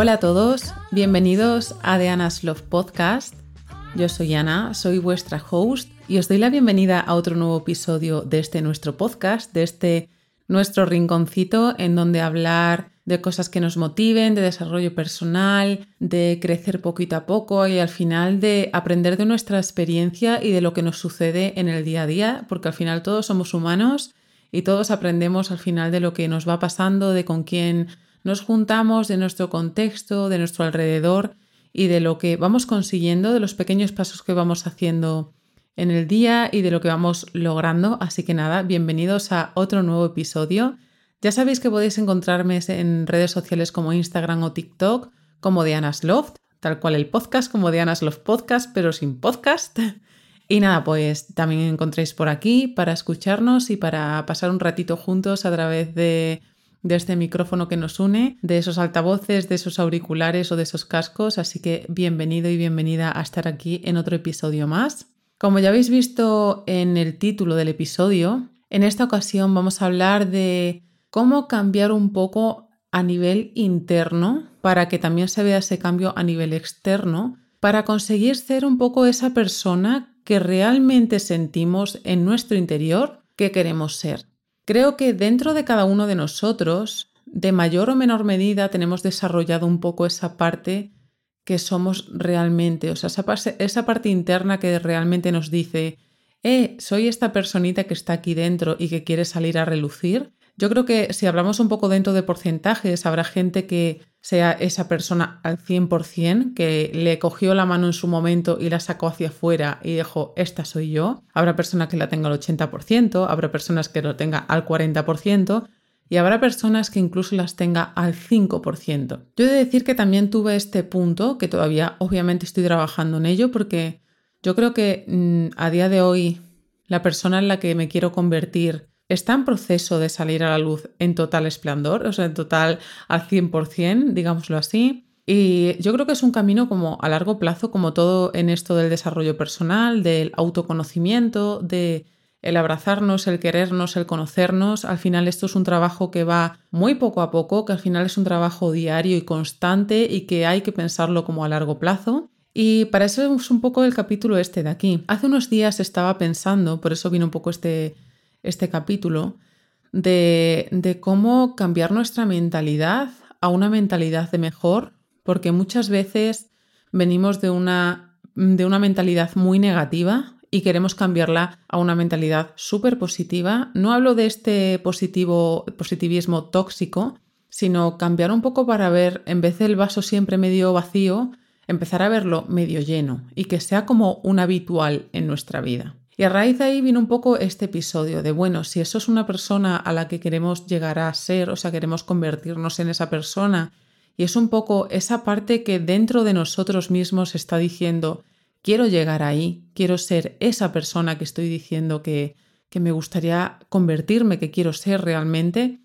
Hola a todos, bienvenidos a The Anna's Love Podcast. Yo soy Ana, soy vuestra host y os doy la bienvenida a otro nuevo episodio de este nuestro podcast, de este nuestro rinconcito en donde hablar de cosas que nos motiven, de desarrollo personal, de crecer poquito a poco y al final de aprender de nuestra experiencia y de lo que nos sucede en el día a día, porque al final todos somos humanos y todos aprendemos al final de lo que nos va pasando, de con quién nos juntamos, de nuestro contexto, de nuestro alrededor y de lo que vamos consiguiendo, de los pequeños pasos que vamos haciendo en el día y de lo que vamos logrando. Así que nada, bienvenidos a otro nuevo episodio. Ya sabéis que podéis encontrarme en redes sociales como Instagram o TikTok como Diana's Loft, tal cual el podcast como Diana's Loft Podcast, pero sin podcast. Y nada, pues también encontréis por aquí para escucharnos y para pasar un ratito juntos a través de de este micrófono que nos une, de esos altavoces, de esos auriculares o de esos cascos, así que bienvenido y bienvenida a estar aquí en otro episodio más. Como ya habéis visto en el título del episodio, en esta ocasión vamos a hablar de cómo cambiar un poco a nivel interno para que también se vea ese cambio a nivel externo, para conseguir ser un poco esa persona que realmente sentimos en nuestro interior que queremos ser. Creo que dentro de cada uno de nosotros, de mayor o menor medida, tenemos desarrollado un poco esa parte que somos realmente, o sea, esa, parte interna que realmente nos dice, eh, soy esta personita que está aquí dentro y que quiere salir a relucir. Yo creo que si hablamos un poco dentro de porcentajes, habrá gente que sea esa persona al 100%, que le cogió la mano en su momento y la sacó hacia afuera y dijo, esta soy yo. Habrá personas que la tenga al 80%, habrá personas que lo tenga al 40% y habrá personas que incluso las tenga al 5%. Yo he de decir que también tuve este punto, que todavía obviamente estoy trabajando en ello, porque yo creo que mm, a día de hoy la persona en la que me quiero convertir está en proceso de salir a la luz en total esplendor, o sea, en total al 100%, digámoslo así. Y yo creo que es un camino como a largo plazo, como todo en esto del desarrollo personal, del autoconocimiento, de el abrazarnos, el querernos, el conocernos. Al final esto es un trabajo que va muy poco a poco, que al final es un trabajo diario y constante y que hay que pensarlo como a largo plazo. Y para eso es un poco el capítulo este de aquí. Hace unos días estaba pensando, por eso vino un poco este, este capítulo, de, cómo cambiar nuestra mentalidad a una mentalidad de mejor, porque muchas veces venimos de una, de una mentalidad muy negativa y queremos cambiarla a una mentalidad súper positiva. No hablo de este positivo, positivismo tóxico, sino cambiar un poco para ver, en vez del vaso siempre medio vacío, empezar a verlo medio lleno y que sea como un habitual en nuestra vida. Y a raíz de ahí vino un poco este episodio de, bueno, si eso es una persona a la que queremos llegar a ser, o sea, queremos convertirnos en esa persona, y es un poco esa parte que dentro de nosotros mismos está diciendo, quiero llegar ahí, quiero ser esa persona que estoy diciendo que, que me gustaría convertirme, que quiero ser realmente,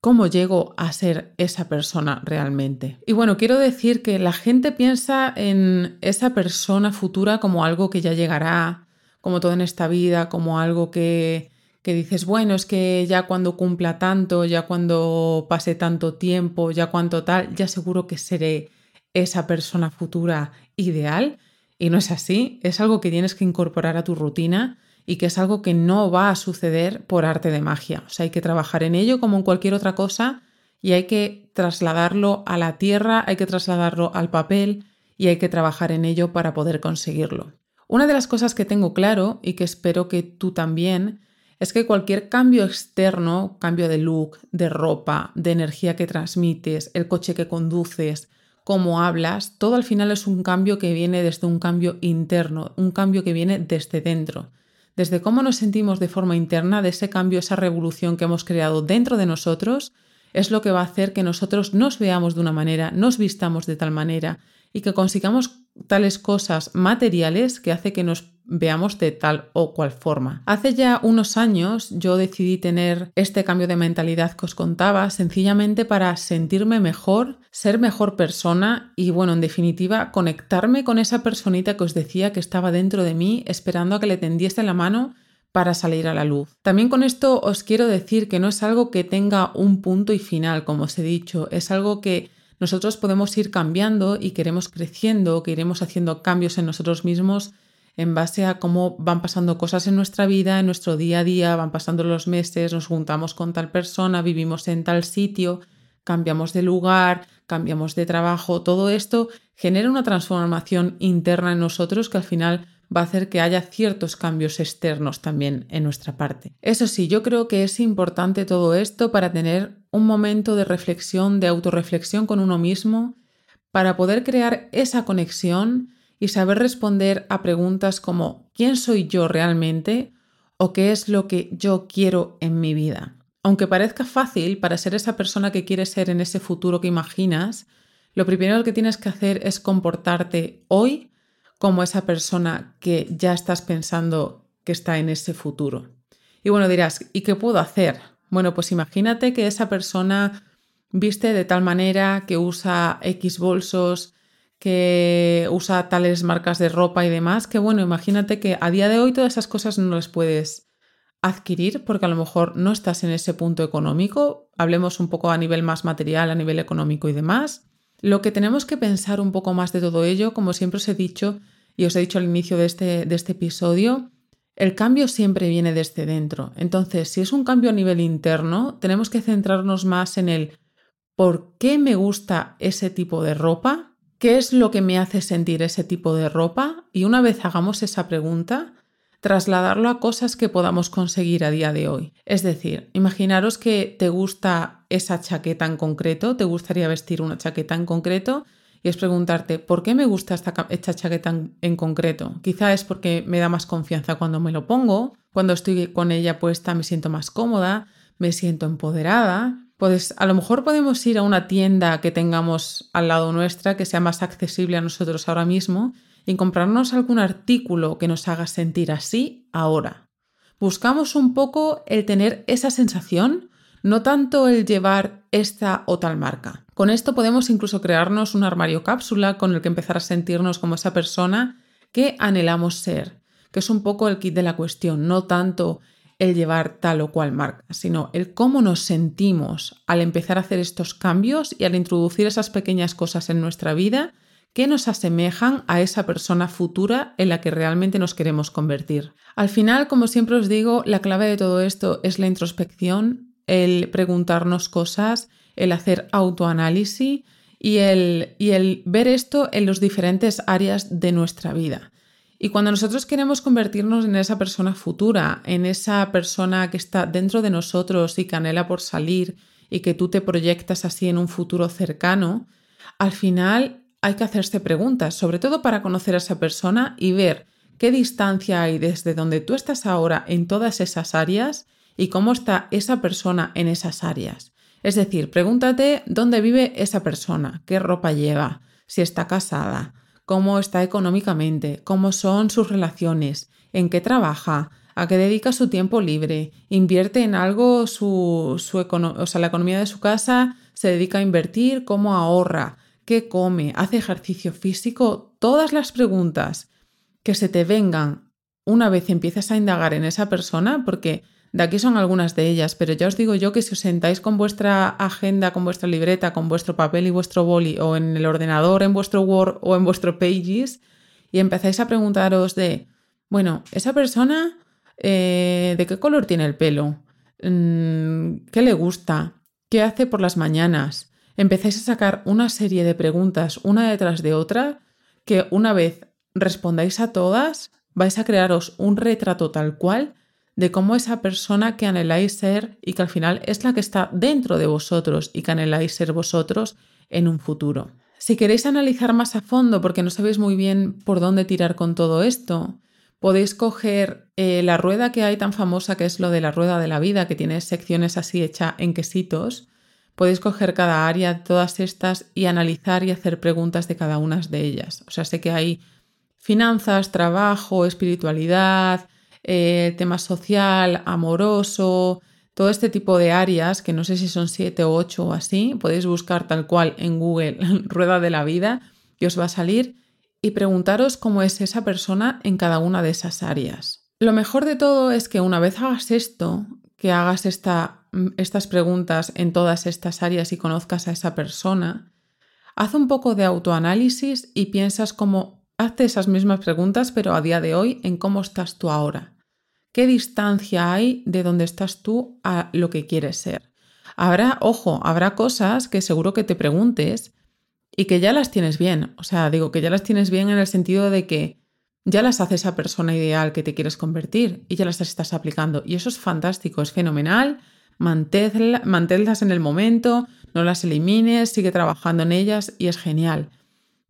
¿cómo llego a ser esa persona realmente? Y bueno, quiero decir que la gente piensa en esa persona futura como algo que ya llegará, como todo en esta vida, como algo que, que dices, bueno, es que ya cuando cumpla tanto, ya cuando pase tanto tiempo, ya cuanto tal, ya seguro que seré esa persona futura ideal. Y no es así, es algo que tienes que incorporar a tu rutina y que es algo que no va a suceder por arte de magia. O sea, hay que trabajar en ello como en cualquier otra cosa y hay que trasladarlo a la tierra, hay que trasladarlo al papel y hay que trabajar en ello para poder conseguirlo. Una de las cosas que tengo claro y que espero que tú también es que cualquier cambio externo, cambio de look, de ropa, de energía que transmites, el coche que conduces, cómo hablas, todo al final es un cambio que viene desde un cambio interno, un cambio que viene desde dentro. Desde cómo nos sentimos de forma interna, de ese cambio, esa revolución que hemos creado dentro de nosotros, es lo que va a hacer que nosotros nos veamos de una manera, nos vistamos de tal manera y que consigamos tales cosas materiales que hace que nos veamos de tal o cual forma. Hace ya unos años yo decidí tener este cambio de mentalidad que os contaba sencillamente para sentirme mejor, ser mejor persona y bueno, en definitiva, conectarme con esa personita que os decía que estaba dentro de mí esperando a que le tendiese la mano para salir a la luz. También con esto os quiero decir que no es algo que tenga un punto y final, como os he dicho, es algo que nosotros podemos ir cambiando y queremos creciendo, que iremos haciendo cambios en nosotros mismos en base a cómo van pasando cosas en nuestra vida, en nuestro día a día, van pasando los meses, nos juntamos con tal persona, vivimos en tal sitio, cambiamos de lugar, cambiamos de trabajo, todo esto genera una transformación interna en nosotros que al final va a hacer que haya ciertos cambios externos también en nuestra parte. Eso sí, yo creo que es importante todo esto para tener un momento de reflexión, de autorreflexión con uno mismo, para poder crear esa conexión y saber responder a preguntas como ¿quién soy yo realmente? o ¿qué es lo que yo quiero en mi vida? Aunque parezca fácil para ser esa persona que quieres ser en ese futuro que imaginas, lo primero que tienes que hacer es comportarte hoy como esa persona que ya estás pensando que está en ese futuro. Y bueno, dirás, ¿y qué puedo hacer? Bueno, pues imagínate que esa persona viste de tal manera que usa X bolsos, que usa tales marcas de ropa y demás, que bueno, imagínate que a día de hoy todas esas cosas no las puedes adquirir porque a lo mejor no estás en ese punto económico. Hablemos un poco a nivel más material, a nivel económico y demás. Lo que tenemos que pensar un poco más de todo ello, como siempre os he dicho y os he dicho al inicio de este, de este episodio, el cambio siempre viene desde dentro. Entonces, si es un cambio a nivel interno, tenemos que centrarnos más en el por qué me gusta ese tipo de ropa, qué es lo que me hace sentir ese tipo de ropa y una vez hagamos esa pregunta, trasladarlo a cosas que podamos conseguir a día de hoy. Es decir, imaginaros que te gusta esa chaqueta en concreto, te gustaría vestir una chaqueta en concreto y es preguntarte, ¿por qué me gusta esta, chaqueta en, en, concreto? Quizá es porque me da más confianza cuando me lo pongo, cuando estoy con ella puesta me siento más cómoda, me siento empoderada. Pues a lo mejor podemos ir a una tienda que tengamos al lado nuestra, que sea más accesible a nosotros ahora mismo, y comprarnos algún artículo que nos haga sentir así ahora. Buscamos un poco el tener esa sensación, no tanto el llevar esta o tal marca. Con esto podemos incluso crearnos un armario cápsula con el que empezar a sentirnos como esa persona que anhelamos ser, que es un poco el kit de la cuestión, no tanto el llevar tal o cual marca, sino el cómo nos sentimos al empezar a hacer estos cambios y al introducir esas pequeñas cosas en nuestra vida que nos asemejan a esa persona futura en la que realmente nos queremos convertir. Al final, como siempre os digo, la clave de todo esto es la introspección, el preguntarnos cosas, el hacer autoanálisis y el, y el ver esto en las diferentes áreas de nuestra vida. Y cuando nosotros queremos convertirnos en esa persona futura, en esa persona que está dentro de nosotros y que por salir y que tú te proyectas así en un futuro cercano, al final hay que hacerse preguntas, sobre todo para conocer a esa persona y ver qué distancia hay desde donde tú estás ahora en todas esas áreas y cómo está esa persona en esas áreas. Es decir, pregúntate dónde vive esa persona, qué ropa lleva, si está casada, cómo está económicamente, cómo son sus relaciones, en qué trabaja, a qué dedica su tiempo libre, invierte en algo, su, su o sea, la economía de su casa se dedica a invertir, cómo ahorra, qué come, hace ejercicio físico, todas las preguntas que se te vengan una vez empiezas a indagar en esa persona, porque de aquí son algunas de ellas, pero ya os digo yo que si os sentáis con vuestra agenda, con vuestra libreta, con vuestro papel y vuestro boli, o en el ordenador, en vuestro Word o en vuestro Pages, y empezáis a preguntaros de, bueno, esa persona, eh, ¿de qué color tiene el pelo? Mm, ¿Qué le gusta? ¿Qué hace por las mañanas? Empezáis a sacar una serie de preguntas una detrás de otra que una vez respondáis a todas, vais a crearos un retrato tal cual de cómo esa persona que anheláis ser y que al final es la que está dentro de vosotros y que anheláis ser vosotros en un futuro. Si queréis analizar más a fondo porque no sabéis muy bien por dónde tirar con todo esto, podéis coger eh, la rueda que hay tan famosa que es lo de la rueda de la vida, que tiene secciones así hecha en quesitos, Podéis coger cada área todas estas y analizar y hacer preguntas de cada una de ellas. O sea, sé que hay finanzas, trabajo, espiritualidad, eh, tema social, amoroso, todo este tipo de áreas, que no sé si son siete o ocho o así, podéis buscar tal cual en Google Rueda de la Vida y os va a salir y preguntaros cómo es esa persona en cada una de esas áreas. Lo mejor de todo es que una vez hagas esto, que hagas esta, estas preguntas en todas estas áreas y conozcas a esa persona, haz un poco de autoanálisis y piensas como, hazte esas mismas preguntas, pero a día de hoy, en cómo estás tú ahora. ¿Qué distancia hay de donde estás tú a lo que quieres ser? Habrá, ojo, habrá cosas que seguro que te preguntes y que ya las tienes bien. O sea, digo que ya las tienes bien en el sentido de que ya las hace esa persona ideal que te quieres convertir y ya las estás aplicando. Y eso es fantástico, es fenomenal. Manténlas en el momento, no las elimines, sigue trabajando en ellas y es genial.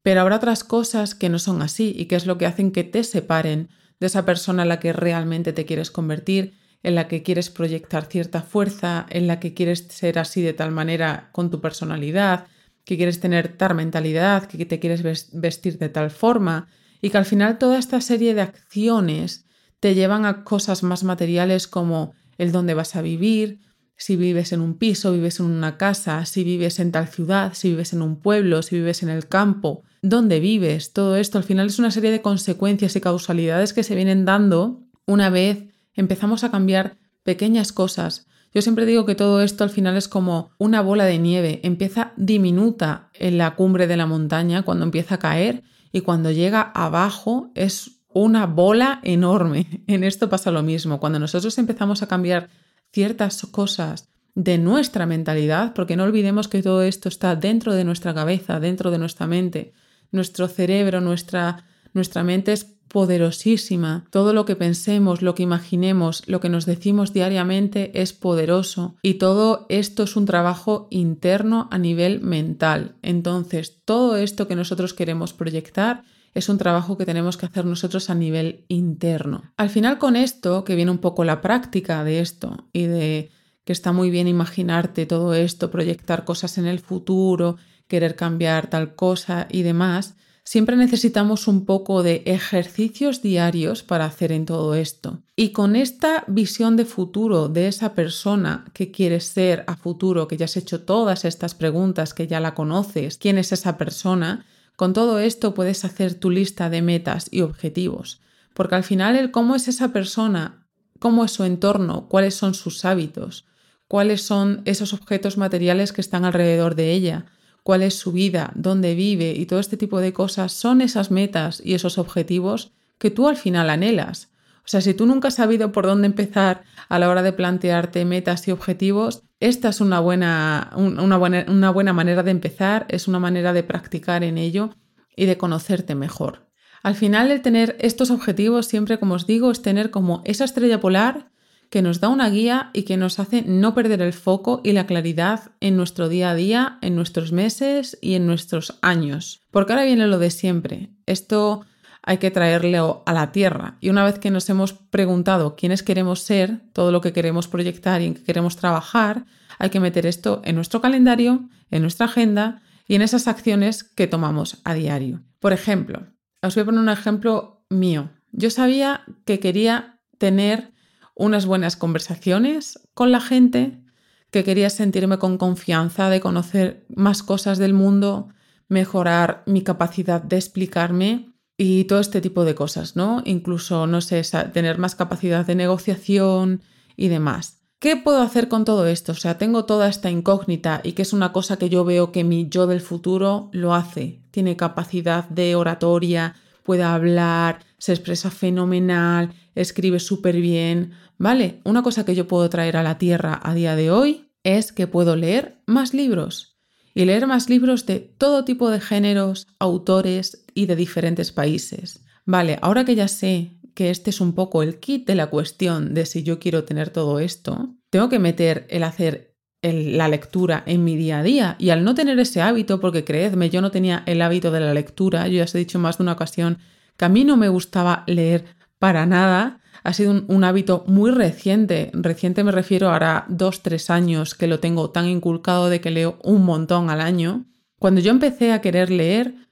Pero habrá otras cosas que no son así y que es lo que hacen que te separen de esa persona en la que realmente te quieres convertir, en la que quieres proyectar cierta fuerza, en la que quieres ser así de tal manera con tu personalidad, que quieres tener tal mentalidad, que te quieres vestir de tal forma y que al final toda esta serie de acciones te llevan a cosas más materiales como el dónde vas a vivir, si vives en un piso, vives en una casa, si vives en tal ciudad, si vives en un pueblo, si vives en el campo, dónde vives, todo esto al final es una serie de consecuencias y causalidades que se vienen dando una vez empezamos a cambiar pequeñas cosas. Yo siempre digo que todo esto al final es como una bola de nieve, empieza diminuta en la cumbre de la montaña cuando empieza a caer y cuando llega abajo es una bola enorme. En esto pasa lo mismo, cuando nosotros empezamos a cambiar ciertas cosas de nuestra mentalidad, porque no olvidemos que todo esto está dentro de nuestra cabeza, dentro de nuestra mente. Nuestro cerebro, nuestra, nuestra mente es poderosísima. Todo lo que pensemos, lo que imaginemos, lo que nos decimos diariamente es poderoso y todo esto es un trabajo interno a nivel mental. Entonces, todo esto que nosotros queremos proyectar es un trabajo que tenemos que hacer nosotros a nivel interno. Al final con esto, que viene un poco la práctica de esto y de que está muy bien imaginarte todo esto, proyectar cosas en el futuro, querer cambiar tal cosa y demás, siempre necesitamos un poco de ejercicios diarios para hacer en todo esto. Y con esta visión de futuro de esa persona que quieres ser a futuro, que ya has hecho todas estas preguntas, que ya la conoces, quién es esa persona, con todo esto puedes hacer tu lista de metas y objetivos, porque al final el cómo es esa persona, cómo es su entorno, cuáles son sus hábitos, cuáles son esos objetos materiales que están alrededor de ella, cuál es su vida, dónde vive y todo este tipo de cosas son esas metas y esos objetivos que tú al final anhelas. O sea, si tú nunca has sabido por dónde empezar a la hora de plantearte metas y objetivos, esta es una buena, una buena, una buena manera de empezar, es una manera de practicar en ello y de conocerte mejor. Al final, el tener estos objetivos, siempre como os digo, es tener como esa estrella polar que nos da una guía y que nos hace no perder el foco y la claridad en nuestro día a día, en nuestros meses y en nuestros años. Porque ahora viene lo de siempre. Esto hay que traerlo a la tierra. Y una vez que nos hemos preguntado quiénes queremos ser, todo lo que queremos proyectar y en qué queremos trabajar, hay que meter esto en nuestro calendario, en nuestra agenda y en esas acciones que tomamos a diario. Por ejemplo, os voy a poner un ejemplo mío. Yo sabía que quería tener unas buenas conversaciones con la gente, que quería sentirme con confianza de conocer más cosas del mundo, mejorar mi capacidad de explicarme y todo este tipo de cosas, ¿no? Incluso, no sé, tener más capacidad de negociación y demás. ¿Qué puedo hacer con todo esto? O sea, tengo toda esta incógnita y que es una cosa que yo veo que mi yo del futuro lo hace. Tiene capacidad de oratoria, puede hablar, se expresa fenomenal, escribe súper bien. Vale, una cosa que yo puedo traer a la Tierra a día de hoy es que puedo leer más libros y leer más libros de todo tipo de géneros, autores y de diferentes países. Vale, ahora que ya sé que este es un poco el kit de la cuestión de si yo quiero tener todo esto, tengo que meter el hacer la lectura en mi día a día. Y al no tener ese hábito, porque creedme, yo no tenía el hábito de la lectura, yo ya os he dicho más de una ocasión que a mí no me gustaba leer para nada, ha sido un, hábito muy reciente. Reciente me refiero ahora dos, tres años que lo tengo tan inculcado de que leo un montón al año. Cuando yo empecé a querer leer,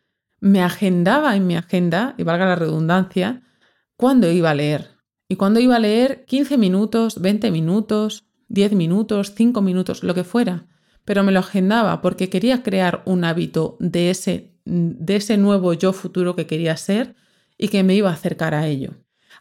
me agendaba en mi agenda, y valga la redundancia, cuándo iba a leer. Y cuando iba a leer 15 minutos, 20 minutos, 10 minutos, 5 minutos, lo que fuera. Pero me lo agendaba porque quería crear un hábito de ese, de ese nuevo yo futuro que quería ser y que me iba a acercar a ello.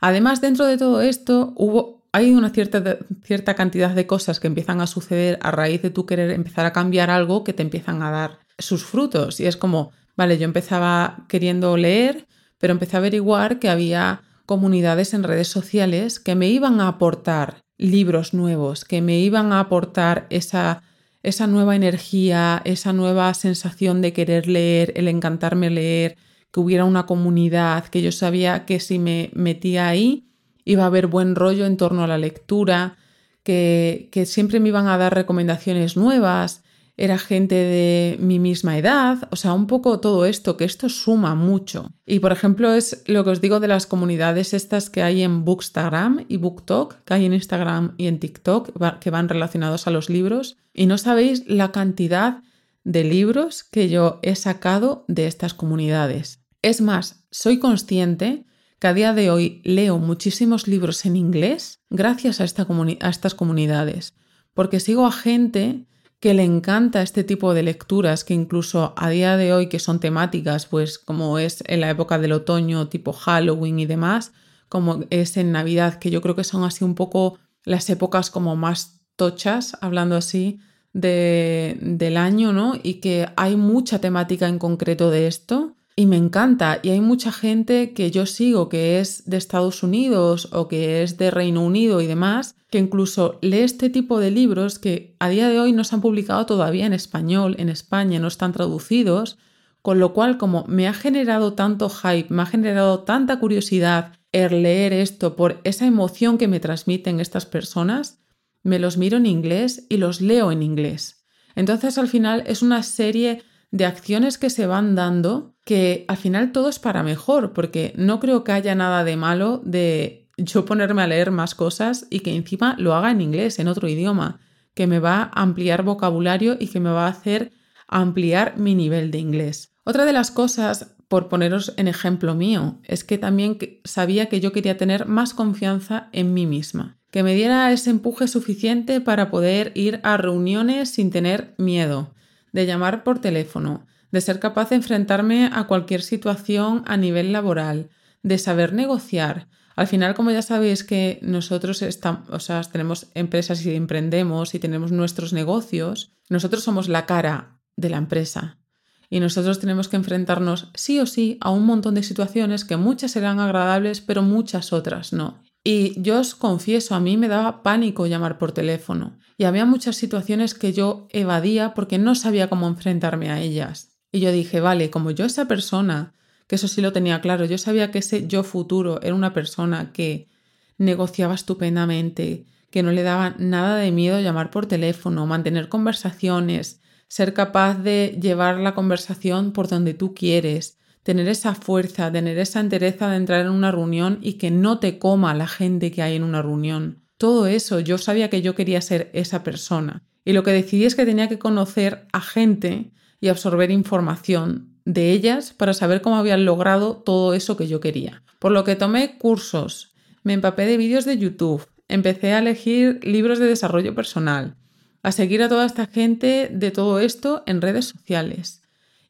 Además, dentro de todo esto, hubo, hay una cierta, cierta cantidad de cosas que empiezan a suceder a raíz de tu querer empezar a cambiar algo que te empiezan a dar sus frutos. Y es como, vale, yo empezaba queriendo leer, pero empecé a averiguar que había comunidades en redes sociales que me iban a aportar libros nuevos, que me iban a aportar esa, esa nueva energía, esa nueva sensación de querer leer, el encantarme leer, que hubiera una comunidad, que yo sabía que si me metía ahí iba a haber buen rollo en torno a la lectura, que, que siempre me iban a dar recomendaciones nuevas, era gente de mi misma edad, o sea, un poco todo esto, que esto suma mucho. Y por ejemplo, es lo que os digo de las comunidades estas que hay en Bookstagram y BookTok, que hay en Instagram y en TikTok, que van relacionados a los libros. Y no sabéis la cantidad de libros que yo he sacado de estas comunidades. Es más, soy consciente que a día de hoy leo muchísimos libros en inglés gracias a, a estas comunidades, porque sigo a gente que le encanta este tipo de lecturas que incluso a día de hoy que son temáticas, pues como es en la época del otoño, tipo Halloween y demás, como es en Navidad, que yo creo que son así un poco las épocas como más tochas, hablando así, de, del año, ¿no? Y que hay mucha temática en concreto de esto y me encanta. Y hay mucha gente que yo sigo que es de Estados Unidos o que es de Reino Unido y demás, que incluso lee este tipo de libros que a día de hoy no se han publicado todavía en español, en España no están traducidos, con lo cual como me ha generado tanto hype, me ha generado tanta curiosidad el leer esto por esa emoción que me transmiten estas personas, me los miro en inglés y los leo en inglés. Entonces al final es una serie de acciones que se van dando que al final todo es para mejor, porque no creo que haya nada de malo de yo ponerme a leer más cosas y que encima lo haga en inglés, en otro idioma, que me va a ampliar vocabulario y que me va a hacer ampliar mi nivel de inglés. Otra de las cosas, por poneros en ejemplo mío, es que también sabía que yo quería tener más confianza en mí misma, que me diera ese empuje suficiente para poder ir a reuniones sin tener miedo, de llamar por teléfono, de ser capaz de enfrentarme a cualquier situación a nivel laboral, de saber negociar. Al final, como ya sabéis que nosotros estamos, o sea, tenemos empresas y emprendemos y tenemos nuestros negocios, nosotros somos la cara de la empresa. Y nosotros tenemos que enfrentarnos sí o sí a un montón de situaciones que muchas serán agradables, pero muchas otras no. Y yo os confieso, a mí me daba pánico llamar por teléfono. Y había muchas situaciones que yo evadía porque no sabía cómo enfrentarme a ellas. Y yo dije, vale, como yo esa persona, que eso sí lo tenía claro, yo sabía que ese yo futuro era una persona que negociaba estupendamente, que no le daba nada de miedo llamar por teléfono, mantener conversaciones, ser capaz de llevar la conversación por donde tú quieres, tener esa fuerza, tener esa entereza de entrar en una reunión y que no te coma la gente que hay en una reunión. Todo eso, yo sabía que yo quería ser esa persona. Y lo que decidí es que tenía que conocer a gente y absorber información de ellas para saber cómo habían logrado todo eso que yo quería. Por lo que tomé cursos, me empapé de vídeos de YouTube, empecé a elegir libros de desarrollo personal, a seguir a toda esta gente de todo esto en redes sociales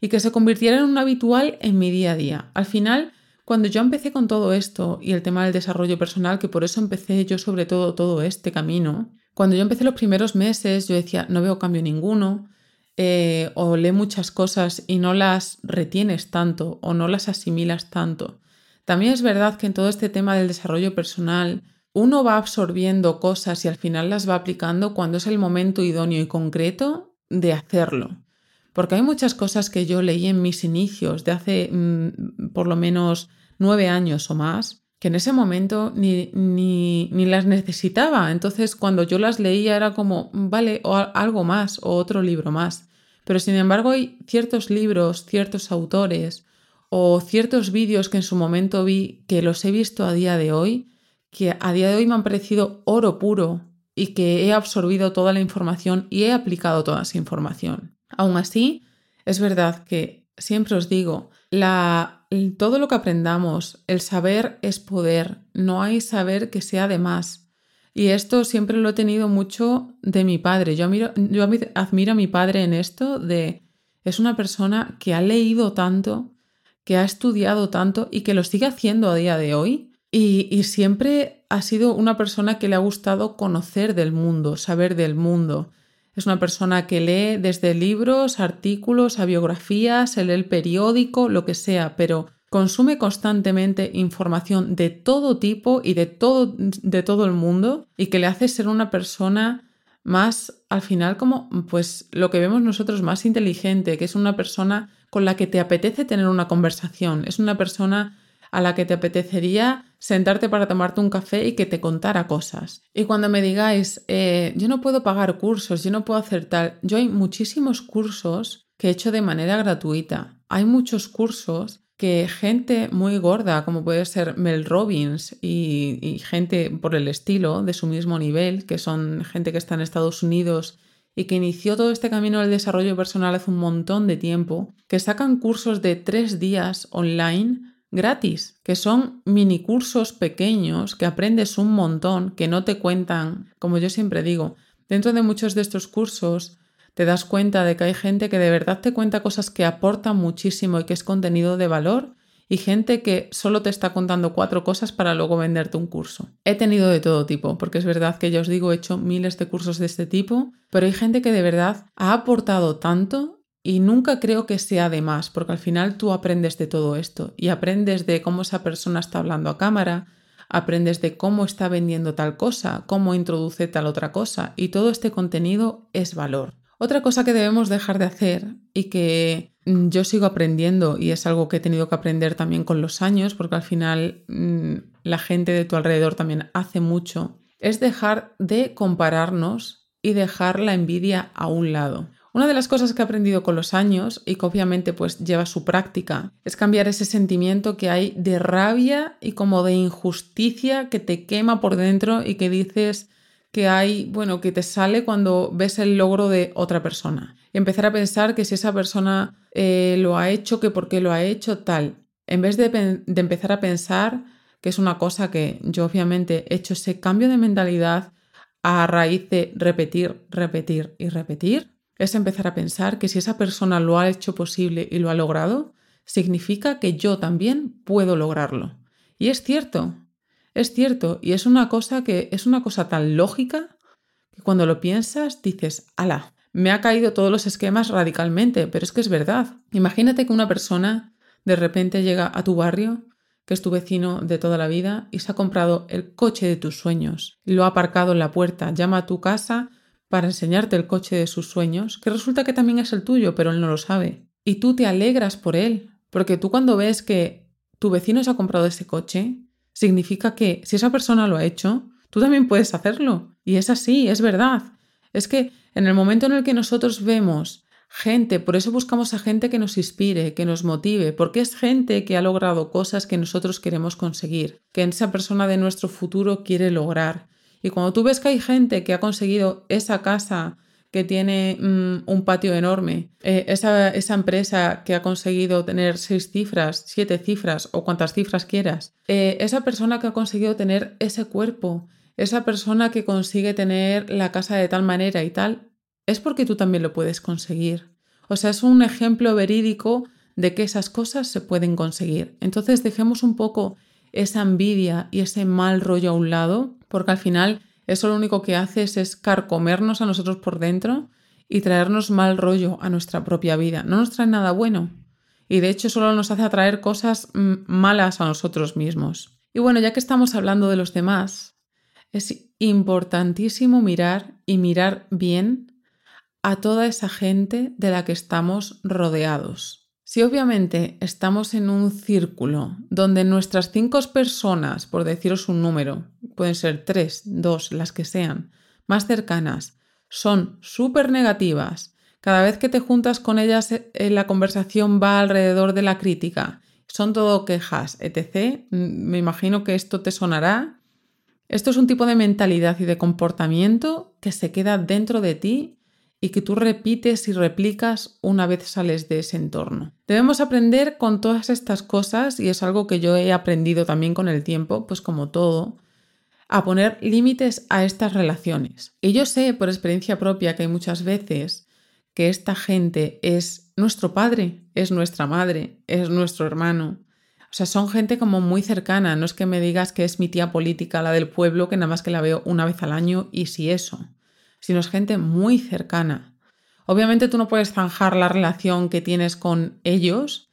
y que se convirtiera en un habitual en mi día a día. Al final, cuando yo empecé con todo esto y el tema del desarrollo personal, que por eso empecé yo sobre todo todo este camino, cuando yo empecé los primeros meses yo decía, no veo cambio ninguno, eh, o lee muchas cosas y no las retienes tanto o no las asimilas tanto. También es verdad que en todo este tema del desarrollo personal uno va absorbiendo cosas y al final las va aplicando cuando es el momento idóneo y concreto de hacerlo. Porque hay muchas cosas que yo leí en mis inicios de hace mm, por lo menos nueve años o más, que en ese momento ni, ni, ni, las necesitaba. Entonces, cuando yo las leía era como, vale, o algo más, o otro libro más. Pero sin embargo, hay ciertos libros, ciertos autores o ciertos vídeos que en su momento vi que los he visto a día de hoy, que a día de hoy me han parecido oro puro y que he absorbido toda la información y he aplicado toda esa información. Aún así, es verdad que siempre os digo, todo lo que aprendamos, el saber es poder, no hay saber que sea de más. Y esto siempre lo he tenido mucho de mi padre. Yo, yo admiro a mi padre en esto de es una persona que ha leído tanto, que ha estudiado tanto y que lo sigue haciendo a día de hoy. Y siempre ha sido una persona que le ha gustado conocer del mundo, saber del mundo. Es una persona que lee desde libros, artículos, a biografías, se lee el periódico, lo que sea, pero consume constantemente información de todo tipo y de todo, de todo el mundo y que le hace ser una persona más, al final, como pues lo que vemos nosotros, más inteligente, que es una persona con la que te apetece tener una conversación, es una persona a la que te apetecería sentarte para tomarte un café y que te contara cosas. Y cuando me digáis, eh, yo no puedo pagar cursos, yo no puedo hacer tal, yo hay muchísimos cursos que he hecho de manera gratuita. Hay muchos cursos que gente muy gorda, como puede ser Mel Robbins y, y, gente por el estilo de su mismo nivel, que son gente que está en Estados Unidos y que inició todo este camino del desarrollo personal hace un montón de tiempo, que sacan cursos de tres días online gratis, que son mini cursos pequeños que aprendes un montón, que no te cuentan, como yo siempre digo, dentro de muchos de estos cursos te das cuenta de que hay gente que de verdad te cuenta cosas que aportan muchísimo y que es contenido de valor y gente que solo te está contando cuatro cosas para luego venderte un curso. He tenido de todo tipo, porque es verdad que ya os digo, he hecho miles de cursos de este tipo, pero hay gente que de verdad ha aportado tanto y nunca creo que sea de más, porque al final tú aprendes de todo esto y aprendes de cómo esa persona está hablando a cámara, aprendes de cómo está vendiendo tal cosa, cómo introduce tal otra cosa, y todo este contenido es valor. Otra cosa que debemos dejar de hacer y que mm, yo sigo aprendiendo y es algo que he tenido que aprender también con los años, porque al final mm, la gente de tu alrededor también hace mucho, es dejar de compararnos y dejar la envidia a un lado. Una de las cosas que he aprendido con los años y que obviamente pues lleva su práctica es cambiar ese sentimiento que hay de rabia y como de injusticia que te quema por dentro y que dices que hay, bueno, que te sale cuando ves el logro de otra persona. Y empezar a pensar que si esa persona eh, lo ha hecho, que por qué lo ha hecho, tal. En vez de, de empezar a pensar que es una cosa que yo obviamente he hecho ese cambio de mentalidad a raíz de repetir, repetir y repetir, es empezar a pensar que si esa persona lo ha hecho posible y lo ha logrado, significa que yo también puedo lograrlo. Y es cierto, es cierto, y es una cosa que es una cosa tan lógica que cuando lo piensas dices, ala, me ha caído todos los esquemas radicalmente, pero es que es verdad. Imagínate que una persona de repente llega a tu barrio, que es tu vecino de toda la vida, y se ha comprado el coche de tus sueños, lo ha aparcado en la puerta, llama a tu casa para enseñarte el coche de sus sueños, que resulta que también es el tuyo, pero él no lo sabe. Y tú te alegras por él, porque tú cuando ves que tu vecino se ha comprado ese coche, significa que si esa persona lo ha hecho, tú también puedes hacerlo. Y es así, es verdad. Es que en el momento en el que nosotros vemos gente, por eso buscamos a gente que nos inspire, que nos motive, porque es gente que ha logrado cosas que nosotros queremos conseguir, que esa persona de nuestro futuro quiere lograr. Y cuando tú ves que hay gente que ha conseguido esa casa que tiene mm, un patio enorme, eh, esa, esa, empresa que ha conseguido tener seis cifras, siete cifras o cuantas cifras quieras, eh, esa persona que ha conseguido tener ese cuerpo, esa persona que consigue tener la casa de tal manera y tal, es porque tú también lo puedes conseguir. O sea, es un ejemplo verídico de que esas cosas se pueden conseguir. Entonces dejemos un poco esa envidia y ese mal rollo a un lado, porque al final eso lo único que hace es carcomernos a nosotros por dentro y traernos mal rollo a nuestra propia vida. No nos trae nada bueno. Y de hecho solo nos hace atraer cosas mm, malas a nosotros mismos. Y bueno, ya que estamos hablando de los demás, es importantísimo mirar y mirar bien a toda esa gente de la que estamos rodeados. Si obviamente estamos en un círculo donde nuestras cinco personas, por deciros un número, pueden ser tres, dos, las que sean, más cercanas, son súper negativas, cada vez que te juntas con ellas eh, la conversación va alrededor de la crítica, son todo quejas, etc., mm, me imagino que esto te sonará. Esto es un tipo de mentalidad y de comportamiento que se queda dentro de ti y que tú repites y replicas una vez sales de ese entorno. Debemos aprender con todas estas cosas y es algo que yo he aprendido también con el tiempo, pues como todo, a poner límites a estas relaciones. Y yo sé por experiencia propia que hay muchas veces que esta gente es nuestro padre, es nuestra madre, es nuestro hermano. O sea, son gente como muy cercana, no es que me digas que es mi tía política, la del pueblo, que nada más que la veo una vez al año y si eso sino es gente muy cercana. Obviamente tú no puedes zanjar la relación que tienes con ellos,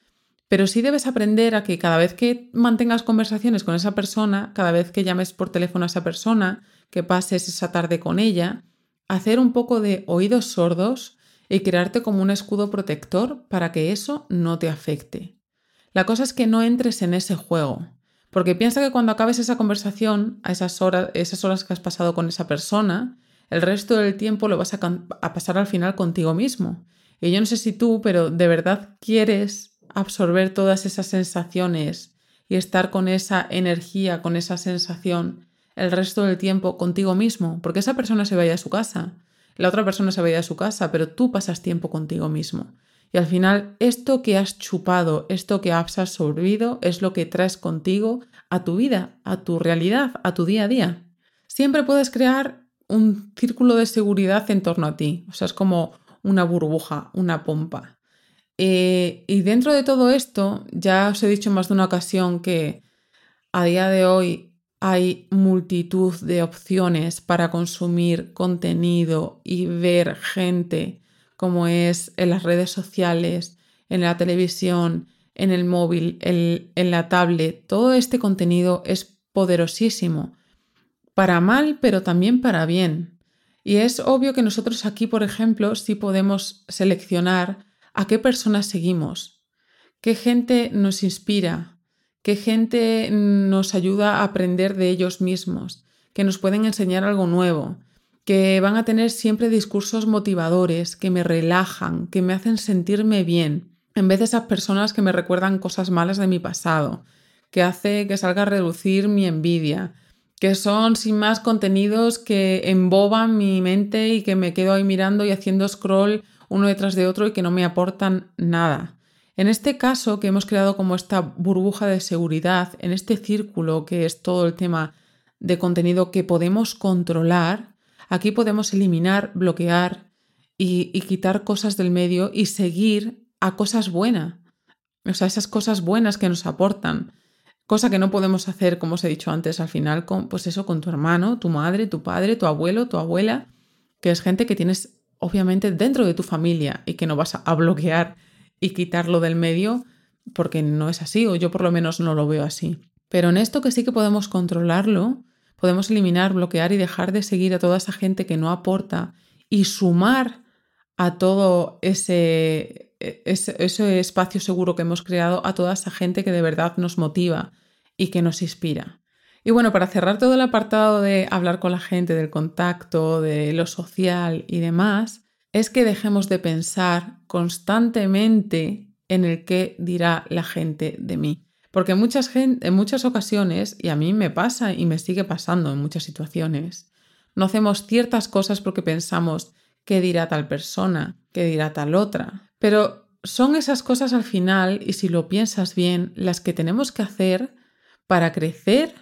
pero sí debes aprender a que cada vez que mantengas conversaciones con esa persona, cada vez que llames por teléfono a esa persona, que pases esa tarde con ella, hacer un poco de oídos sordos y crearte como un escudo protector para que eso no te afecte. La cosa es que no entres en ese juego, porque piensa que cuando acabes esa conversación, a esas horas, esas horas que has pasado con esa persona, el resto del tiempo lo vas a, pasar al final contigo mismo. Y yo no sé si tú, pero de verdad quieres absorber todas esas sensaciones y estar con esa energía, con esa sensación el resto del tiempo contigo mismo, porque esa persona se vaya a su casa, la otra persona se vaya a su casa, pero tú pasas tiempo contigo mismo. Y al final, esto que has chupado, esto que has absorbido, es lo que traes contigo a tu vida, a tu realidad, a tu día a día. Siempre puedes crear un círculo de seguridad en torno a ti, o sea, es como una burbuja, una pompa. Eh, y dentro de todo esto, ya os he dicho en más de una ocasión que a día de hoy hay multitud de opciones para consumir contenido y ver gente como es en las redes sociales, en la televisión, en el móvil, en la tablet. Todo este contenido es poderosísimo, para mal, pero también para bien. Y es obvio que nosotros aquí, por ejemplo, sí podemos seleccionar a qué personas seguimos, qué gente nos inspira, qué gente nos ayuda a aprender de ellos mismos, que nos pueden enseñar algo nuevo, que van a tener siempre discursos motivadores, que me relajan, que me hacen sentirme bien, en vez de esas personas que me recuerdan cosas malas de mi pasado, que hace que salga a reducir mi envidia, que son sin más contenidos que emboban mi mente y que me quedo ahí mirando y haciendo scroll uno detrás de otro y que no me aportan nada. En este caso, que hemos creado como esta burbuja de seguridad, en este círculo que es todo el tema de contenido que podemos controlar, aquí podemos eliminar, bloquear y, quitar cosas del medio y seguir a cosas buenas. O sea, esas cosas buenas que nos aportan. Cosa que no podemos hacer, como os he dicho antes, al final, con, pues eso, con tu hermano, tu madre, tu padre, tu abuelo, tu abuela, que es gente que tienes obviamente dentro de tu familia y que no vas a bloquear y quitarlo del medio porque no es así o yo por lo menos no lo veo así. Pero en esto que sí que podemos controlarlo, podemos eliminar, bloquear y dejar de seguir a toda esa gente que no aporta y sumar a todo ese, ese, ese espacio seguro que hemos creado a toda esa gente que de verdad nos motiva y que nos inspira. Y bueno, para cerrar todo el apartado de hablar con la gente, del contacto, de lo social y demás, es que dejemos de pensar constantemente en el qué dirá la gente de mí. Porque muchas en muchas ocasiones, y a mí me pasa y me sigue pasando en muchas situaciones, no hacemos ciertas cosas porque pensamos qué dirá tal persona, qué dirá tal otra. Pero son esas cosas al final, y si lo piensas bien, las que tenemos que hacer para crecer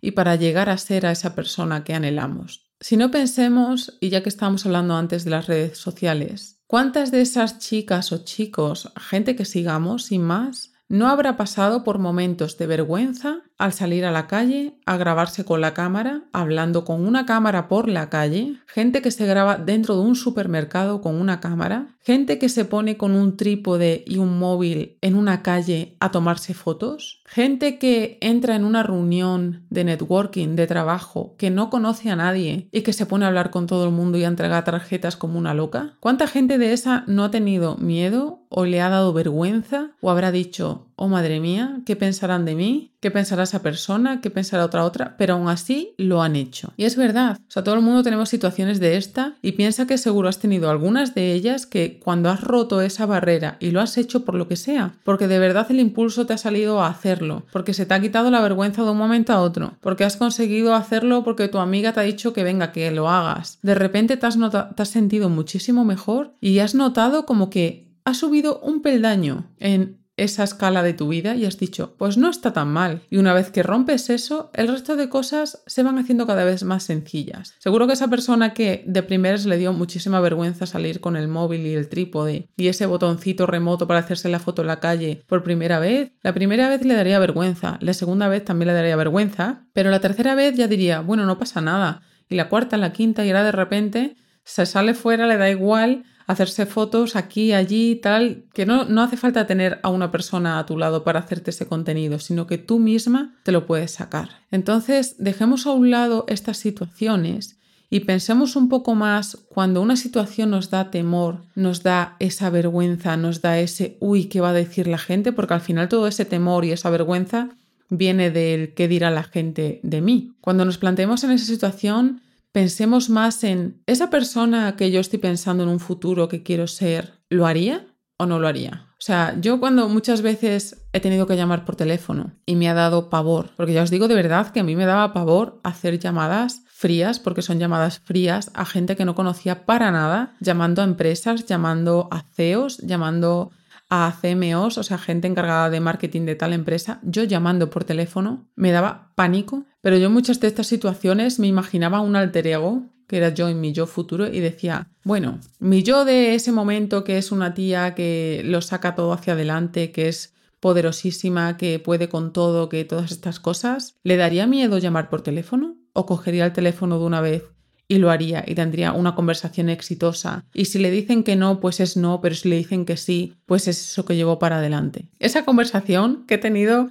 y para llegar a ser a esa persona que anhelamos. Si no pensemos, y ya que estábamos hablando antes de las redes sociales, ¿cuántas de esas chicas o chicos, gente que sigamos sin más, no habrá pasado por momentos de vergüenza al salir a la calle, a grabarse con la cámara, hablando con una cámara por la calle, gente que se graba dentro de un supermercado con una cámara, gente que se pone con un trípode y un móvil en una calle a tomarse fotos, gente que entra en una reunión de networking, de trabajo, que no conoce a nadie y que se pone a hablar con todo el mundo y a entregar tarjetas como una loca. ¿Cuánta gente de esa no ha tenido miedo o le ha dado vergüenza o habrá dicho, oh madre mía, ¿qué pensarán de mí? ¿Qué pensará esa persona? ¿Qué pensará otra otra? Pero aún así lo han hecho. Y es verdad, o sea, todo el mundo tenemos situaciones de esta y piensa que seguro has tenido algunas de ellas que cuando has roto esa barrera y lo has hecho por lo que sea, porque de verdad el impulso te ha salido a hacerlo, porque se te ha quitado la vergüenza de un momento a otro, porque has conseguido hacerlo porque tu amiga te ha dicho que venga, que lo hagas. De repente te has, te has sentido muchísimo mejor y has notado como que has subido un peldaño en esa escala de tu vida y has dicho, pues no está tan mal. Y una vez que rompes eso, el resto de cosas se van haciendo cada vez más sencillas. Seguro que esa persona que de primeras le dio muchísima vergüenza salir con el móvil y el trípode y ese botoncito remoto para hacerse la foto en la calle por primera vez, la primera vez le daría vergüenza, la segunda vez también le daría vergüenza, pero la tercera vez ya diría, bueno, no pasa nada. Y la cuarta, la quinta y ahora de repente se sale fuera, le da igual hacerse fotos aquí, allí, tal, que no, no hace falta tener a una persona a tu lado para hacerte ese contenido, sino que tú misma te lo puedes sacar. Entonces, dejemos a un lado estas situaciones y pensemos un poco más cuando una situación nos da temor, nos da esa vergüenza, nos da ese uy, ¿qué va a decir la gente? Porque al final todo ese temor y esa vergüenza viene del qué dirá la gente de mí. Cuando nos planteemos en esa situación, pensemos más en esa persona que yo estoy pensando en un futuro que quiero ser, ¿lo haría o no lo haría? O sea, yo cuando muchas veces he tenido que llamar por teléfono y me ha dado pavor, porque ya os digo de verdad que a mí me daba pavor hacer llamadas frías, porque son llamadas frías a gente que no conocía para nada, llamando a empresas, llamando a CEOs, llamando a CMOs, o sea, gente encargada de marketing de tal empresa, yo llamando por teléfono, me daba pánico, pero yo en muchas de estas situaciones me imaginaba un alter ego, que era yo en mi yo futuro, y decía, bueno, mi yo de ese momento, que es una tía que lo saca todo hacia adelante, que es poderosísima, que puede con todo, que todas estas cosas, ¿le daría miedo llamar por teléfono? o cogería el teléfono de una vez y lo haría y tendría una conversación exitosa. Y si le dicen que no, pues es no, pero si le dicen que sí, pues es eso que llevo para adelante. Esa conversación que he tenido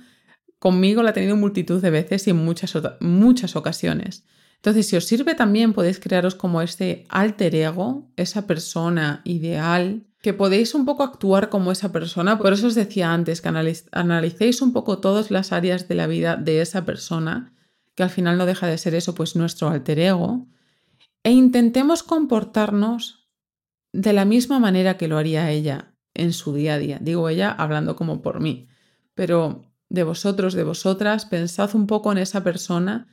conmigo la he tenido multitud de veces y en muchas, muchas ocasiones. Entonces, si os sirve también, podéis crearos como este alter ego, esa persona ideal, que podéis un poco actuar como esa persona. Por eso os decía antes que analicéis un poco todas las áreas de la vida de esa persona que al final no deja de ser eso, pues nuestro alter ego, e intentemos comportarnos de la misma manera que lo haría ella en su día a día. Digo ella hablando como por mí, pero de vosotros, de vosotras, pensad un poco en esa persona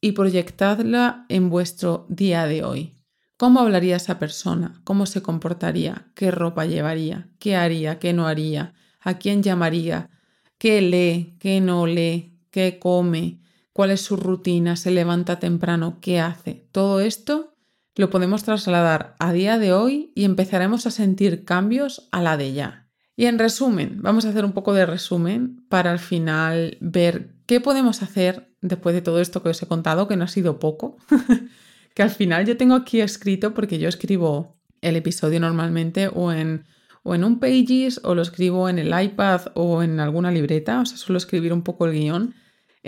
y proyectadla en vuestro día de hoy. ¿Cómo hablaría esa persona? ¿Cómo se comportaría? ¿Qué ropa llevaría? ¿Qué haría? ¿Qué no haría? ¿A quién llamaría? ¿Qué lee? ¿Qué no lee? ¿Qué come? cuál es su rutina, se levanta temprano, qué hace. Todo esto lo podemos trasladar a día de hoy y empezaremos a sentir cambios a la de ya. Y en resumen, vamos a hacer un poco de resumen para al final ver qué podemos hacer después de todo esto que os he contado, que no ha sido poco, que al final yo tengo aquí escrito porque yo escribo el episodio normalmente o en, o en un Pages o lo escribo en el iPad o en alguna libreta, o sea, suelo escribir un poco el guion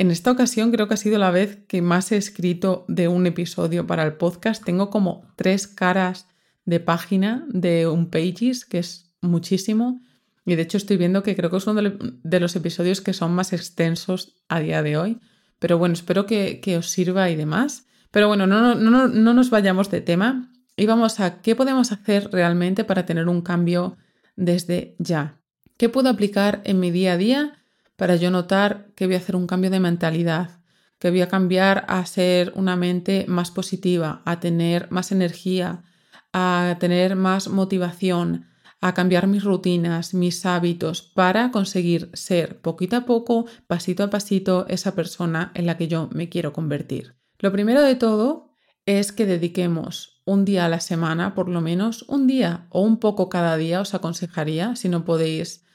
en esta ocasión creo que ha sido la vez que más he escrito de un episodio para el podcast. Tengo como tres caras de página de un Pages, que es muchísimo. Y de hecho estoy viendo que creo que es uno de los episodios que son más extensos a día de hoy. Pero bueno, espero que, os sirva y demás. Pero bueno, no, no, no nos vayamos de tema y vamos a qué podemos hacer realmente para tener un cambio desde ya. ¿Qué puedo aplicar en mi día a día para yo notar que voy a hacer un cambio de mentalidad, que voy a cambiar a ser una mente más positiva, a tener más energía, a tener más motivación, a cambiar mis rutinas, mis hábitos para conseguir ser poquito a poco, pasito a pasito, esa persona en la que yo me quiero convertir. Lo primero de todo es que dediquemos un día a la semana, por lo menos un día o un poco cada día, os aconsejaría, si no podéis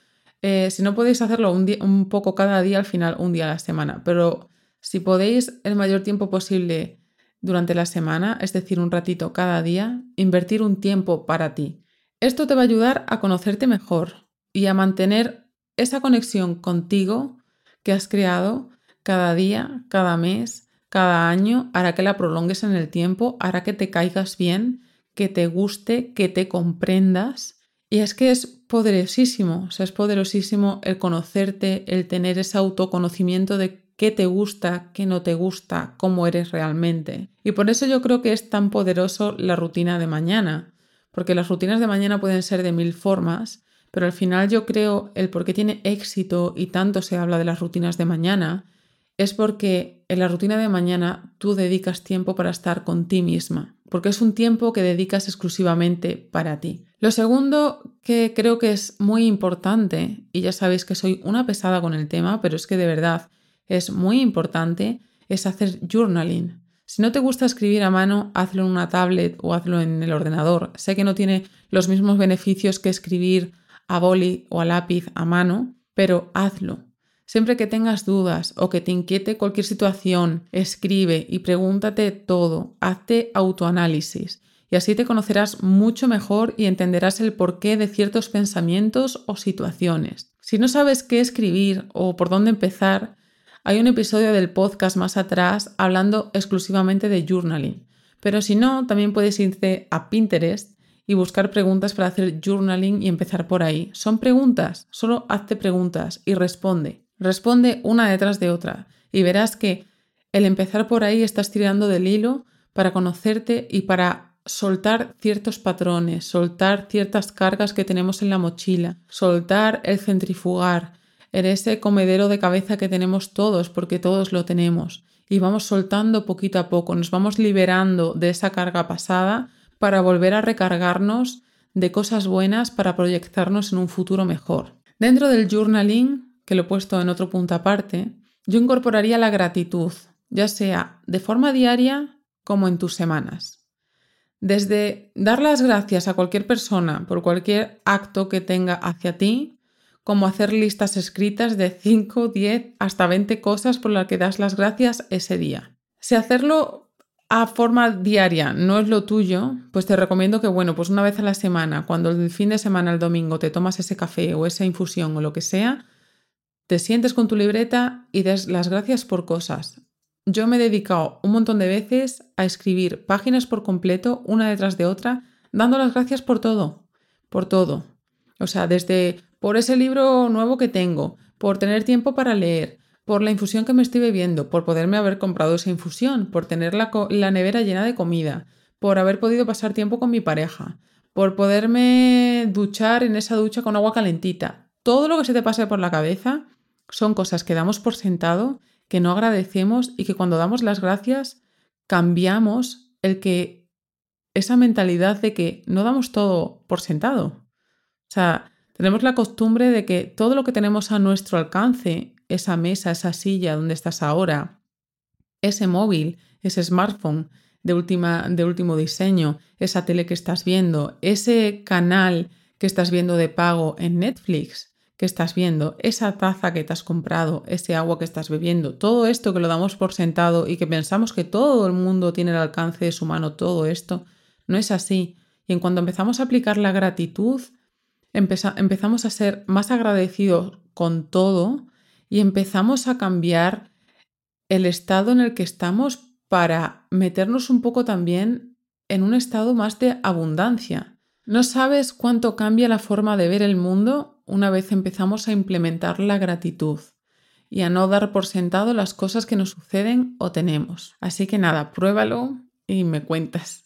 eh, si no podéis hacerlo un, un poco cada día, al final un día a la semana, pero si podéis el mayor tiempo posible durante la semana, es decir, un ratito cada día, invertir un tiempo para ti. Esto te va a ayudar a conocerte mejor y a mantener esa conexión contigo que has creado cada día, cada mes, cada año, hará que la prolongues en el tiempo, hará que te caigas bien, que te guste, que te comprendas y es que es poderosísimo, o sea, es poderosísimo el conocerte, el tener ese autoconocimiento de qué te gusta, qué no te gusta, cómo eres realmente. Y por eso yo creo que es tan poderoso la rutina de mañana, porque las rutinas de mañana pueden ser de mil formas, pero al final yo creo el por qué tiene éxito y tanto se habla de las rutinas de mañana es porque en la rutina de mañana tú dedicas tiempo para estar con ti misma, porque es un tiempo que dedicas exclusivamente para ti. Lo segundo que creo que es muy importante, y ya sabéis que soy una pesada con el tema, pero es que de verdad es muy importante, es hacer journaling. Si no te gusta escribir a mano, hazlo en una tablet o hazlo en el ordenador. Sé que no tiene los mismos beneficios que escribir a boli o a lápiz a mano, pero hazlo. Siempre que tengas dudas o que te inquiete cualquier situación, escribe y pregúntate todo, hazte autoanálisis y así te conocerás mucho mejor y entenderás el porqué de ciertos pensamientos o situaciones. Si no sabes qué escribir o por dónde empezar, hay un episodio del podcast más atrás hablando exclusivamente de journaling. Pero si no, también puedes irte a Pinterest y buscar preguntas para hacer journaling y empezar por ahí. Son preguntas, solo hazte preguntas y responde. Responde una detrás de otra y verás que el empezar por ahí estás tirando del hilo para conocerte y para soltar ciertos patrones, soltar ciertas cargas que tenemos en la mochila, soltar el centrifugar, en ese comedero de cabeza que tenemos todos, porque todos lo tenemos, y vamos soltando poquito a poco, nos vamos liberando de esa carga pasada para volver a recargarnos de cosas buenas para proyectarnos en un futuro mejor. Dentro del journaling, que lo he puesto en otro punto aparte, yo incorporaría la gratitud, ya sea de forma diaria como en tus semanas. Desde dar las gracias a cualquier persona por cualquier acto que tenga hacia ti, como hacer listas escritas de 5, 10, hasta 20 cosas por las que das las gracias ese día. Si hacerlo a forma diaria no es lo tuyo, pues te recomiendo que, bueno, pues una vez a la semana, cuando el fin de semana, el domingo, te tomas ese café o esa infusión o lo que sea, te sientes con tu libreta y des las gracias por cosas. Yo me he dedicado un montón de veces a escribir páginas por completo, una detrás de otra, dando las gracias por todo, por todo. O sea, desde por ese libro nuevo que tengo, por tener tiempo para leer, por la infusión que me estoy bebiendo, por poderme haber comprado esa infusión, por tener la, la nevera llena de comida, por haber podido pasar tiempo con mi pareja, por poderme duchar en esa ducha con agua calentita. Todo lo que se te pase por la cabeza son cosas que damos por sentado que no agradecemos y que cuando damos las gracias cambiamos el que esa mentalidad de que no damos todo por sentado. O sea, tenemos la costumbre de que todo lo que tenemos a nuestro alcance, esa mesa, esa silla donde estás ahora, ese móvil, ese smartphone de, última, de último diseño, esa tele que estás viendo, ese canal que estás viendo de pago en Netflix, que estás viendo, esa taza que te has comprado, ese agua que estás bebiendo, todo esto que lo damos por sentado y que pensamos que todo el mundo tiene el alcance de su mano, todo esto, no es así. Y en cuando empezamos a aplicar la gratitud, empezamos a ser más agradecidos con todo y empezamos a cambiar el estado en el que estamos para meternos un poco también en un estado más de abundancia. No sabes cuánto cambia la forma de ver el mundo una vez empezamos a implementar la gratitud y a no dar por sentado las cosas que nos suceden o tenemos. Así que nada, pruébalo y me cuentas.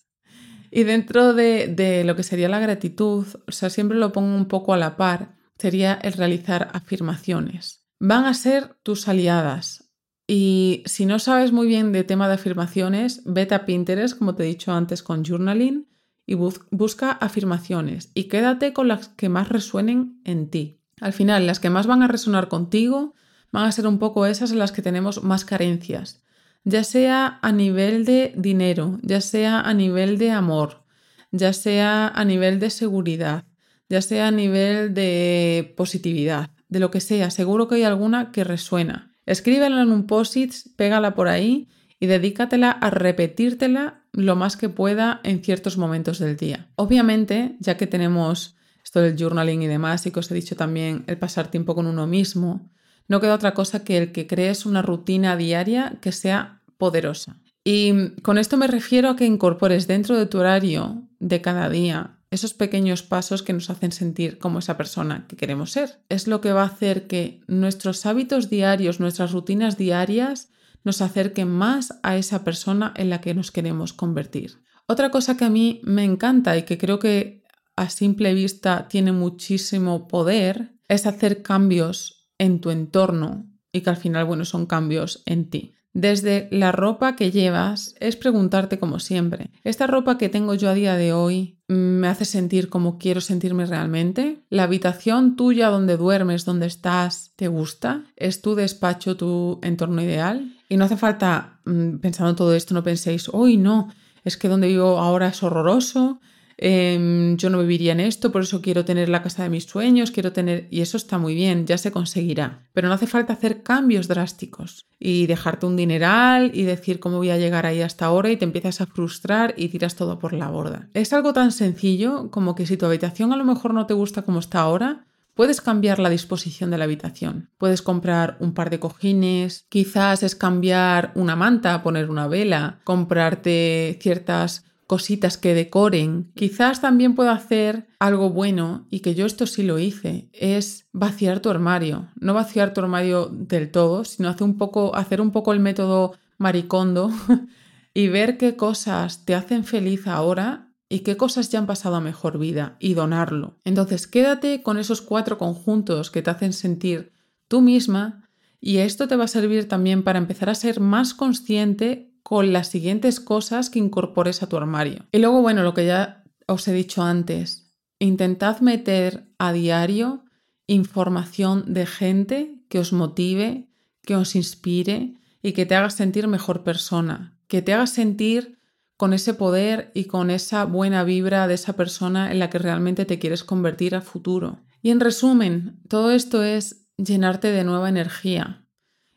Y dentro de, lo que sería la gratitud, o sea, siempre lo pongo un poco a la par, sería el realizar afirmaciones. Van a ser tus aliadas. Y si no sabes muy bien de tema de afirmaciones, vete a Pinterest, como te he dicho antes, con journaling y busca afirmaciones y quédate con las que más resuenen en ti. Al final, las que más van a resonar contigo van a ser un poco esas en las que tenemos más carencias, ya sea a nivel de dinero, ya sea a nivel de amor, ya sea a nivel de seguridad, ya sea a nivel de positividad, de lo que sea, seguro que hay alguna que resuena. Escríbela en un post-it, pégala por ahí y dedícatela a repetírtela lo más que pueda en ciertos momentos del día. Obviamente, ya que tenemos esto del journaling y demás, y que os he dicho también el pasar tiempo con uno mismo, no queda otra cosa que el que crees una rutina diaria que sea poderosa. Y con esto me refiero a que incorpores dentro de tu horario de cada día esos pequeños pasos que nos hacen sentir como esa persona que queremos ser. Es lo que va a hacer que nuestros hábitos diarios, nuestras rutinas diarias, nos acerque más a esa persona en la que nos queremos convertir. Otra cosa que a mí me encanta y que creo que a simple vista tiene muchísimo poder es hacer cambios en tu entorno y que al final, bueno, son cambios en ti. Desde la ropa que llevas, es preguntarte como siempre, ¿esta ropa que tengo yo a día de hoy me hace sentir como quiero sentirme realmente? ¿La habitación tuya donde duermes, donde estás, te gusta? ¿Es tu despacho tu entorno ideal? Y no hace falta, mm, pensando en todo esto, no penséis, hoy no, es que donde vivo ahora es horroroso, em, yo no viviría en esto, por eso quiero tener la casa de mis sueños, quiero tener... Y eso está muy bien, ya se conseguirá. Pero no hace falta hacer cambios drásticos y dejarte un dineral y decir cómo voy a llegar ahí hasta ahora y te empiezas a frustrar y tiras todo por la borda. Es algo tan sencillo como que si tu habitación a lo mejor no te gusta como está ahora, Puedes cambiar la disposición de la habitación. Puedes comprar un par de cojines, quizás es cambiar una manta, poner una vela, comprarte ciertas cositas que decoren. Quizás también puedo hacer algo bueno y que yo esto sí lo hice, es vaciar tu armario. No vaciar tu armario del todo, sino hacer un poco, hacer un poco el método maricondo y ver qué cosas te hacen feliz ahora y qué cosas ya han pasado a mejor vida y donarlo. Entonces quédate con esos cuatro conjuntos que te hacen sentir tú misma y esto te va a servir también para empezar a ser más consciente con las siguientes cosas que incorpores a tu armario. Y luego, bueno, lo que ya os he dicho antes, intentad meter a diario información de gente que os motive, que os inspire y que te haga sentir mejor persona, que te haga sentir con ese poder y con esa buena vibra de esa persona en la que realmente te quieres convertir a futuro. Y en resumen, todo esto es llenarte de nueva energía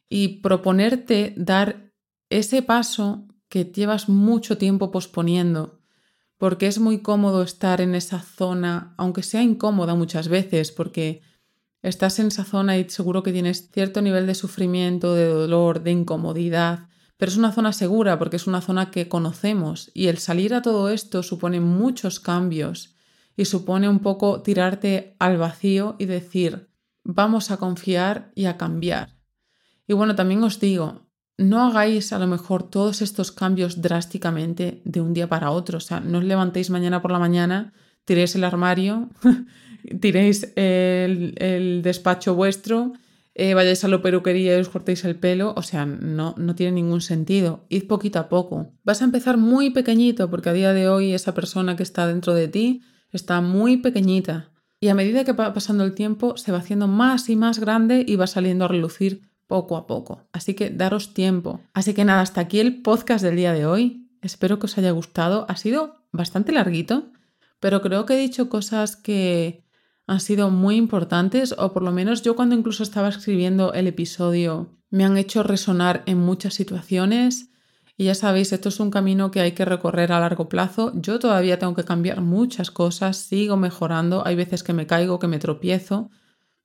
y proponerte dar ese paso que llevas mucho tiempo posponiendo, porque es muy cómodo estar en esa zona, aunque sea incómoda muchas veces, porque estás en esa zona y seguro que tienes cierto nivel de sufrimiento, de dolor, de incomodidad, pero es una zona segura porque es una zona que conocemos y el salir a todo esto supone muchos cambios y supone un poco tirarte al vacío y decir, vamos a confiar y a cambiar. Y bueno, también os digo, no hagáis a lo mejor todos estos cambios drásticamente de un día para otro, o sea, no os levantéis mañana por la mañana, tiréis el armario, tiréis el, despacho vuestro eh, vayáis a la peluquería y os cortéis el pelo, o sea, no, no tiene ningún sentido. Id poquito a poco. Vas a empezar muy pequeñito porque a día de hoy esa persona que está dentro de ti está muy pequeñita. Y a medida que va pasando el tiempo se va haciendo más y más grande y va saliendo a relucir poco a poco. Así que daros tiempo. Así que nada, hasta aquí el podcast del día de hoy. Espero que os haya gustado. Ha sido bastante larguito, pero creo que he dicho cosas que han sido muy importantes, o por lo menos yo cuando incluso estaba escribiendo el episodio me han hecho resonar en muchas situaciones. Y ya sabéis, esto es un camino que hay que recorrer a largo plazo. Yo todavía tengo que cambiar muchas cosas, sigo mejorando, hay veces que me caigo, que me tropiezo,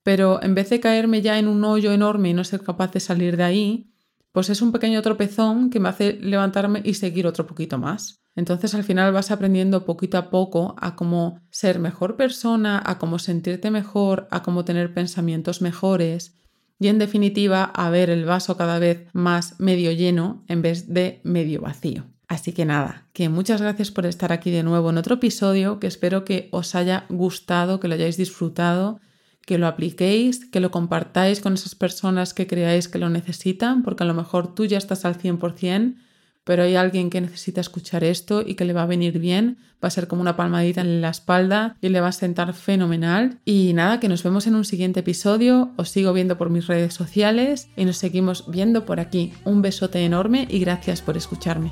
pero en vez de caerme ya en un hoyo enorme y no ser capaz de salir de ahí, pues es un pequeño tropezón que me hace levantarme y seguir otro poquito más. Entonces al final vas aprendiendo poquito a poco a cómo ser mejor persona, a cómo sentirte mejor, a cómo tener pensamientos mejores y en definitiva a ver el vaso cada vez más medio lleno en vez de medio vacío. Así que nada, que muchas gracias por estar aquí de nuevo en otro episodio, que espero que os haya gustado, que lo hayáis disfrutado, que lo apliquéis, que lo compartáis con esas personas que creáis que lo necesitan, porque a lo mejor tú ya estás al 100%, pero hay alguien que necesita escuchar esto y que le va a venir bien, va a ser como una palmadita en la espalda y le va a sentar fenomenal. Y nada, que nos vemos en un siguiente episodio, os sigo viendo por mis redes sociales y nos seguimos viendo por aquí. Un besote enorme y gracias por escucharme.